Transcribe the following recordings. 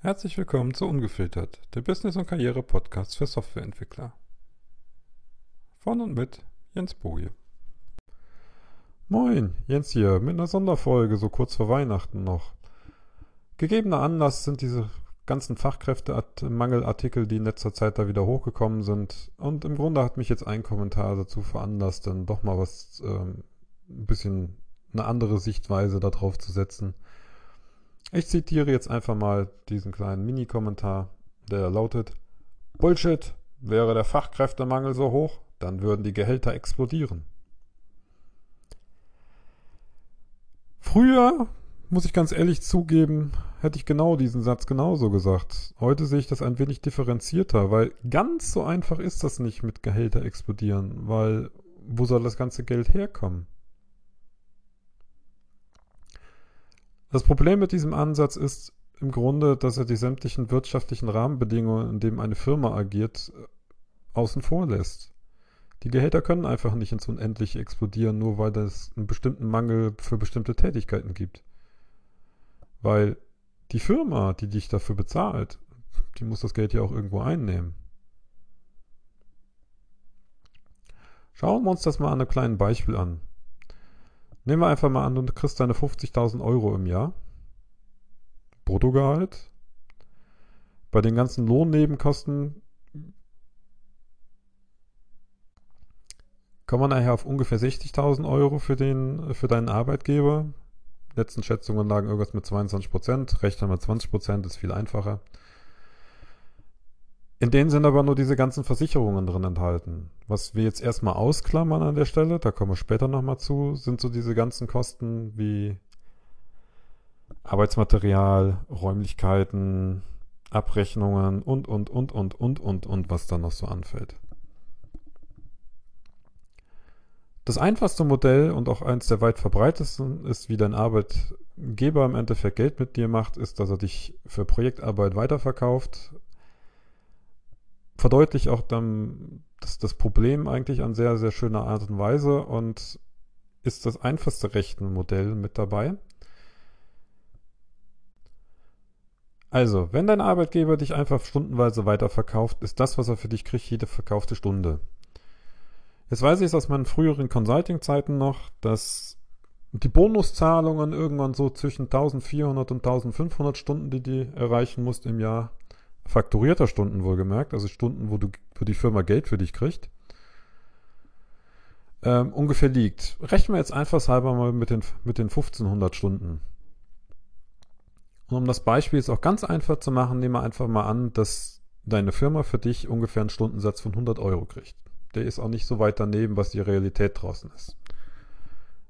Herzlich willkommen zu Ungefiltert, der Business- und Karriere-Podcast für Softwareentwickler. Von und mit Jens Boje. Moin, Jens hier, mit einer Sonderfolge, so kurz vor Weihnachten noch. Gegebener Anlass sind diese ganzen Fachkräftemangelartikel, die in letzter Zeit da wieder hochgekommen sind. Und im Grunde hat mich jetzt ein Kommentar dazu veranlasst, dann doch mal was, ähm, ein bisschen eine andere Sichtweise darauf zu setzen. Ich zitiere jetzt einfach mal diesen kleinen Mini-Kommentar, der lautet: Bullshit, wäre der Fachkräftemangel so hoch, dann würden die Gehälter explodieren. Früher, muss ich ganz ehrlich zugeben, hätte ich genau diesen Satz genauso gesagt. Heute sehe ich das ein wenig differenzierter, weil ganz so einfach ist das nicht mit Gehälter explodieren, weil wo soll das ganze Geld herkommen? Das Problem mit diesem Ansatz ist im Grunde, dass er die sämtlichen wirtschaftlichen Rahmenbedingungen, in denen eine Firma agiert, außen vor lässt. Die Gehälter können einfach nicht ins Unendliche explodieren, nur weil es einen bestimmten Mangel für bestimmte Tätigkeiten gibt. Weil die Firma, die dich dafür bezahlt, die muss das Geld ja auch irgendwo einnehmen. Schauen wir uns das mal an einem kleinen Beispiel an. Nehmen wir einfach mal an, du kriegst deine 50.000 Euro im Jahr. Bruttogehalt. Bei den ganzen Lohnnebenkosten kommen wir nachher auf ungefähr 60.000 Euro für, den, für deinen Arbeitgeber. Letzten Schätzungen lagen irgendwas mit 22 Prozent. Rechnen wir 20 Prozent, ist viel einfacher. In denen sind aber nur diese ganzen Versicherungen drin enthalten. Was wir jetzt erstmal ausklammern an der Stelle, da kommen wir später nochmal zu, sind so diese ganzen Kosten wie Arbeitsmaterial, Räumlichkeiten, Abrechnungen und, und, und, und, und, und, und, was da noch so anfällt. Das einfachste Modell und auch eins der weit verbreitesten ist, wie dein Arbeitgeber im Endeffekt Geld mit dir macht, ist, dass er dich für Projektarbeit weiterverkauft verdeutlicht auch dann das, das Problem eigentlich an sehr, sehr schöner Art und Weise und ist das einfachste Rechenmodell mit dabei. Also, wenn dein Arbeitgeber dich einfach stundenweise weiterverkauft, ist das, was er für dich kriegt, jede verkaufte Stunde. Jetzt weiß ich es aus meinen früheren Consulting-Zeiten noch, dass die Bonuszahlungen irgendwann so zwischen 1400 und 1500 Stunden, die die erreichen musst im Jahr, fakturierter Stunden wohlgemerkt, also Stunden, wo, du, wo die Firma Geld für dich kriegt, ähm, ungefähr liegt. Rechnen wir jetzt einfachshalber mal mit den, mit den 1500 Stunden. Und um das Beispiel jetzt auch ganz einfach zu machen, nehmen wir einfach mal an, dass deine Firma für dich ungefähr einen Stundensatz von 100 Euro kriegt. Der ist auch nicht so weit daneben, was die Realität draußen ist.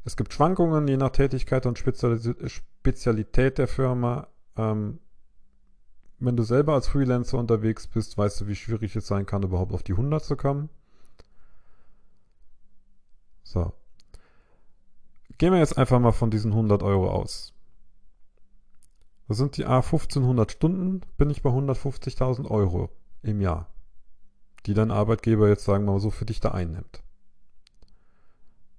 Es gibt Schwankungen je nach Tätigkeit und Spezialität der Firma. Ähm, wenn du selber als Freelancer unterwegs bist, weißt du, wie schwierig es sein kann, überhaupt auf die 100 zu kommen. So. Gehen wir jetzt einfach mal von diesen 100 Euro aus. Das sind die A 1500 Stunden, bin ich bei 150.000 Euro im Jahr, die dein Arbeitgeber jetzt, sagen wir mal so, für dich da einnimmt.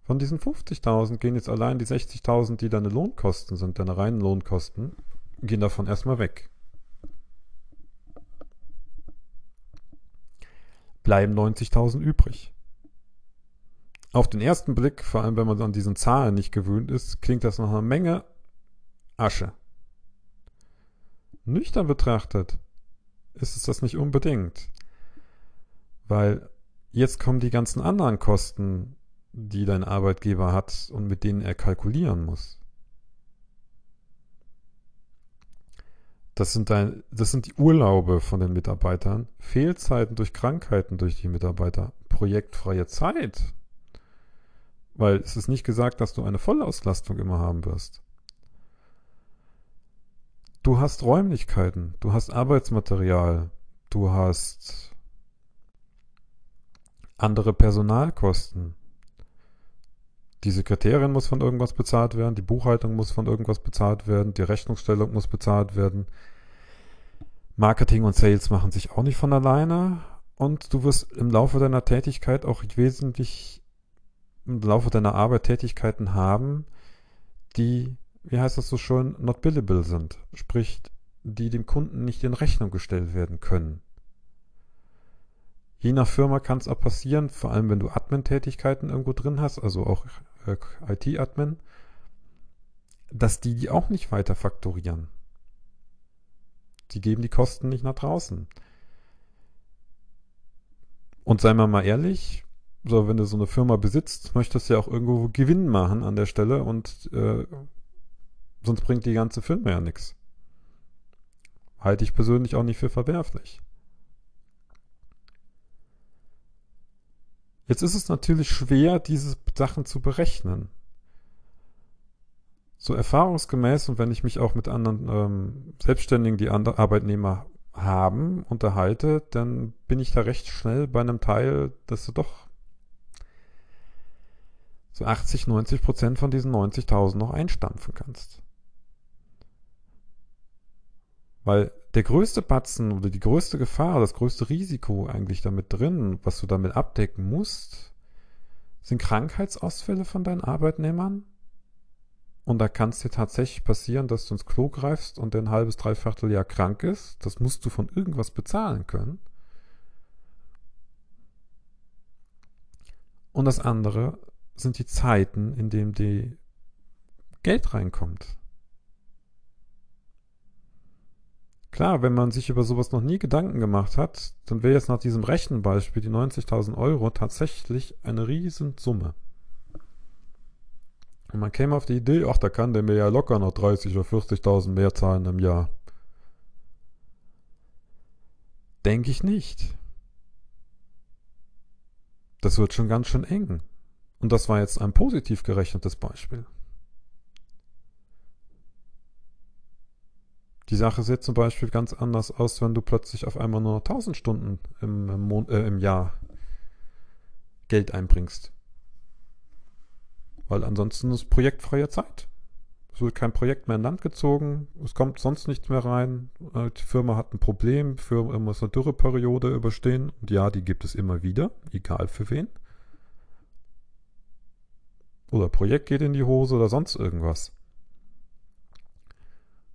Von diesen 50.000 gehen jetzt allein die 60.000, die deine Lohnkosten sind, deine reinen Lohnkosten, gehen davon erstmal weg. Bleiben 90.000 übrig. Auf den ersten Blick, vor allem wenn man an diesen Zahlen nicht gewöhnt ist, klingt das nach einer Menge Asche. Nüchtern betrachtet ist es das nicht unbedingt, weil jetzt kommen die ganzen anderen Kosten, die dein Arbeitgeber hat und mit denen er kalkulieren muss. Das sind, dein, das sind die Urlaube von den Mitarbeitern, Fehlzeiten durch Krankheiten durch die Mitarbeiter, projektfreie Zeit. Weil es ist nicht gesagt, dass du eine Vollauslastung immer haben wirst. Du hast Räumlichkeiten, du hast Arbeitsmaterial, du hast andere Personalkosten. Die Sekretärin muss von irgendwas bezahlt werden, die Buchhaltung muss von irgendwas bezahlt werden, die Rechnungsstellung muss bezahlt werden. Marketing und Sales machen sich auch nicht von alleine und du wirst im Laufe deiner Tätigkeit auch wesentlich im Laufe deiner Arbeit Tätigkeiten haben, die, wie heißt das so schön, not billable sind. Sprich, die dem Kunden nicht in Rechnung gestellt werden können. Je nach Firma kann es auch passieren, vor allem wenn du Admin-Tätigkeiten irgendwo drin hast, also auch äh, IT-Admin, dass die die auch nicht weiter faktorieren. Die geben die Kosten nicht nach draußen. Und seien wir mal ehrlich, so wenn du so eine Firma besitzt, möchtest du ja auch irgendwo Gewinn machen an der Stelle und äh, sonst bringt die ganze Firma ja nichts. Halte ich persönlich auch nicht für verwerflich. Jetzt ist es natürlich schwer, diese Sachen zu berechnen. So erfahrungsgemäß und wenn ich mich auch mit anderen ähm, Selbstständigen, die andere Arbeitnehmer haben, unterhalte, dann bin ich da recht schnell bei einem Teil, dass du doch so 80, 90 Prozent von diesen 90.000 noch einstampfen kannst. Weil der größte Batzen oder die größte Gefahr, das größte Risiko eigentlich damit drin, was du damit abdecken musst, sind Krankheitsausfälle von deinen Arbeitnehmern. Und da kann es dir tatsächlich passieren, dass du ins Klo greifst und ein halbes, dreiviertel Jahr krank ist. Das musst du von irgendwas bezahlen können. Und das andere sind die Zeiten, in denen die Geld reinkommt. Klar, wenn man sich über sowas noch nie Gedanken gemacht hat, dann wäre jetzt nach diesem Rechenbeispiel die 90.000 Euro tatsächlich eine Riesensumme. Und man käme auf die Idee, ach, da kann der mir ja locker noch 30 oder 40.000 mehr zahlen im Jahr. Denke ich nicht. Das wird schon ganz schön eng. Und das war jetzt ein positiv gerechnetes Beispiel. Die Sache sieht zum Beispiel ganz anders aus, wenn du plötzlich auf einmal nur 1000 Stunden im, im, äh, im Jahr Geld einbringst. Weil ansonsten ist projektfreie Zeit. Es wird kein Projekt mehr in Land gezogen, es kommt sonst nichts mehr rein. Äh, die Firma hat ein Problem, die Firma muss eine Dürreperiode überstehen. Und ja, die gibt es immer wieder, egal für wen. Oder Projekt geht in die Hose oder sonst irgendwas.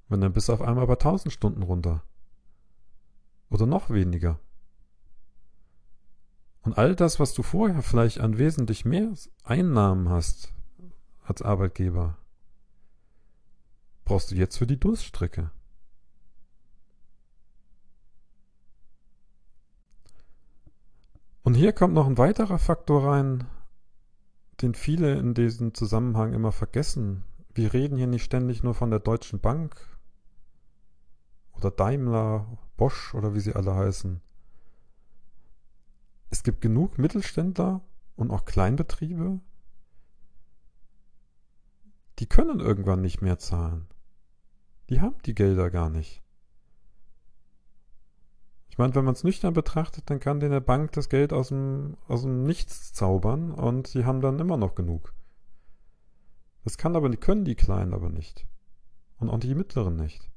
Und dann bist du auf einmal bei 1000 Stunden runter. Oder noch weniger. Und all das, was du vorher vielleicht an wesentlich mehr Einnahmen hast als Arbeitgeber, brauchst du jetzt für die Durststrecke. Und hier kommt noch ein weiterer Faktor rein, den viele in diesem Zusammenhang immer vergessen. Wir reden hier nicht ständig nur von der Deutschen Bank oder Daimler, Bosch oder wie sie alle heißen. Es gibt genug Mittelständler und auch Kleinbetriebe, die können irgendwann nicht mehr zahlen. Die haben die Gelder gar nicht. Ich meine, wenn man es nüchtern betrachtet, dann kann denen der Bank das Geld aus dem, aus dem Nichts zaubern und sie haben dann immer noch genug. Das kann aber, können die Kleinen aber nicht. Und auch die Mittleren nicht.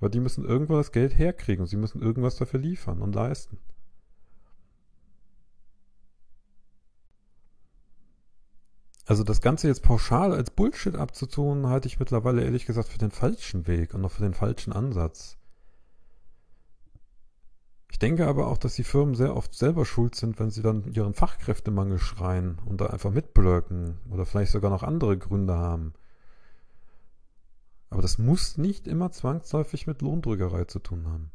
Weil die müssen irgendwo das Geld herkriegen und sie müssen irgendwas dafür liefern und leisten. Also das Ganze jetzt pauschal als Bullshit abzutun, halte ich mittlerweile ehrlich gesagt für den falschen Weg und auch für den falschen Ansatz. Ich denke aber auch, dass die Firmen sehr oft selber schuld sind, wenn sie dann ihren Fachkräftemangel schreien und da einfach mitblöcken oder vielleicht sogar noch andere Gründe haben. Aber das muss nicht immer zwangsläufig mit Lohndrückerei zu tun haben.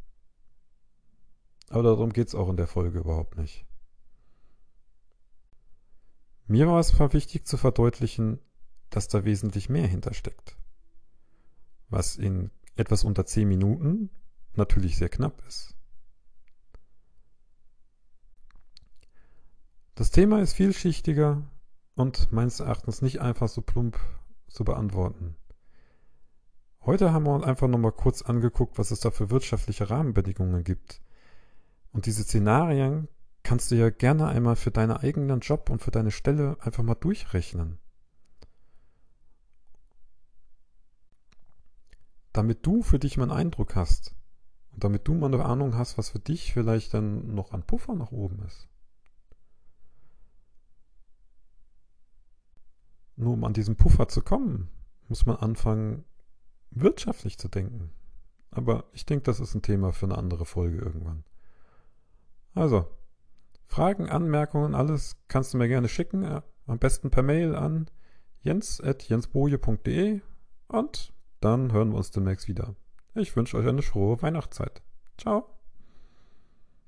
Aber darum geht es auch in der Folge überhaupt nicht. Mir war es wichtig zu verdeutlichen, dass da wesentlich mehr hintersteckt. Was in etwas unter 10 Minuten natürlich sehr knapp ist. Das Thema ist vielschichtiger und meines Erachtens nicht einfach so plump zu beantworten. Heute haben wir uns einfach nochmal kurz angeguckt, was es da für wirtschaftliche Rahmenbedingungen gibt. Und diese Szenarien kannst du ja gerne einmal für deinen eigenen Job und für deine Stelle einfach mal durchrechnen. Damit du für dich mal einen Eindruck hast und damit du mal eine Ahnung hast, was für dich vielleicht dann noch an Puffer nach oben ist. Nur um an diesen Puffer zu kommen, muss man anfangen, wirtschaftlich zu denken. Aber ich denke, das ist ein Thema für eine andere Folge irgendwann. Also, Fragen, Anmerkungen, alles kannst du mir gerne schicken. Äh, am besten per Mail an jens.jensboje.de und dann hören wir uns demnächst wieder. Ich wünsche euch eine frohe Weihnachtszeit. Ciao.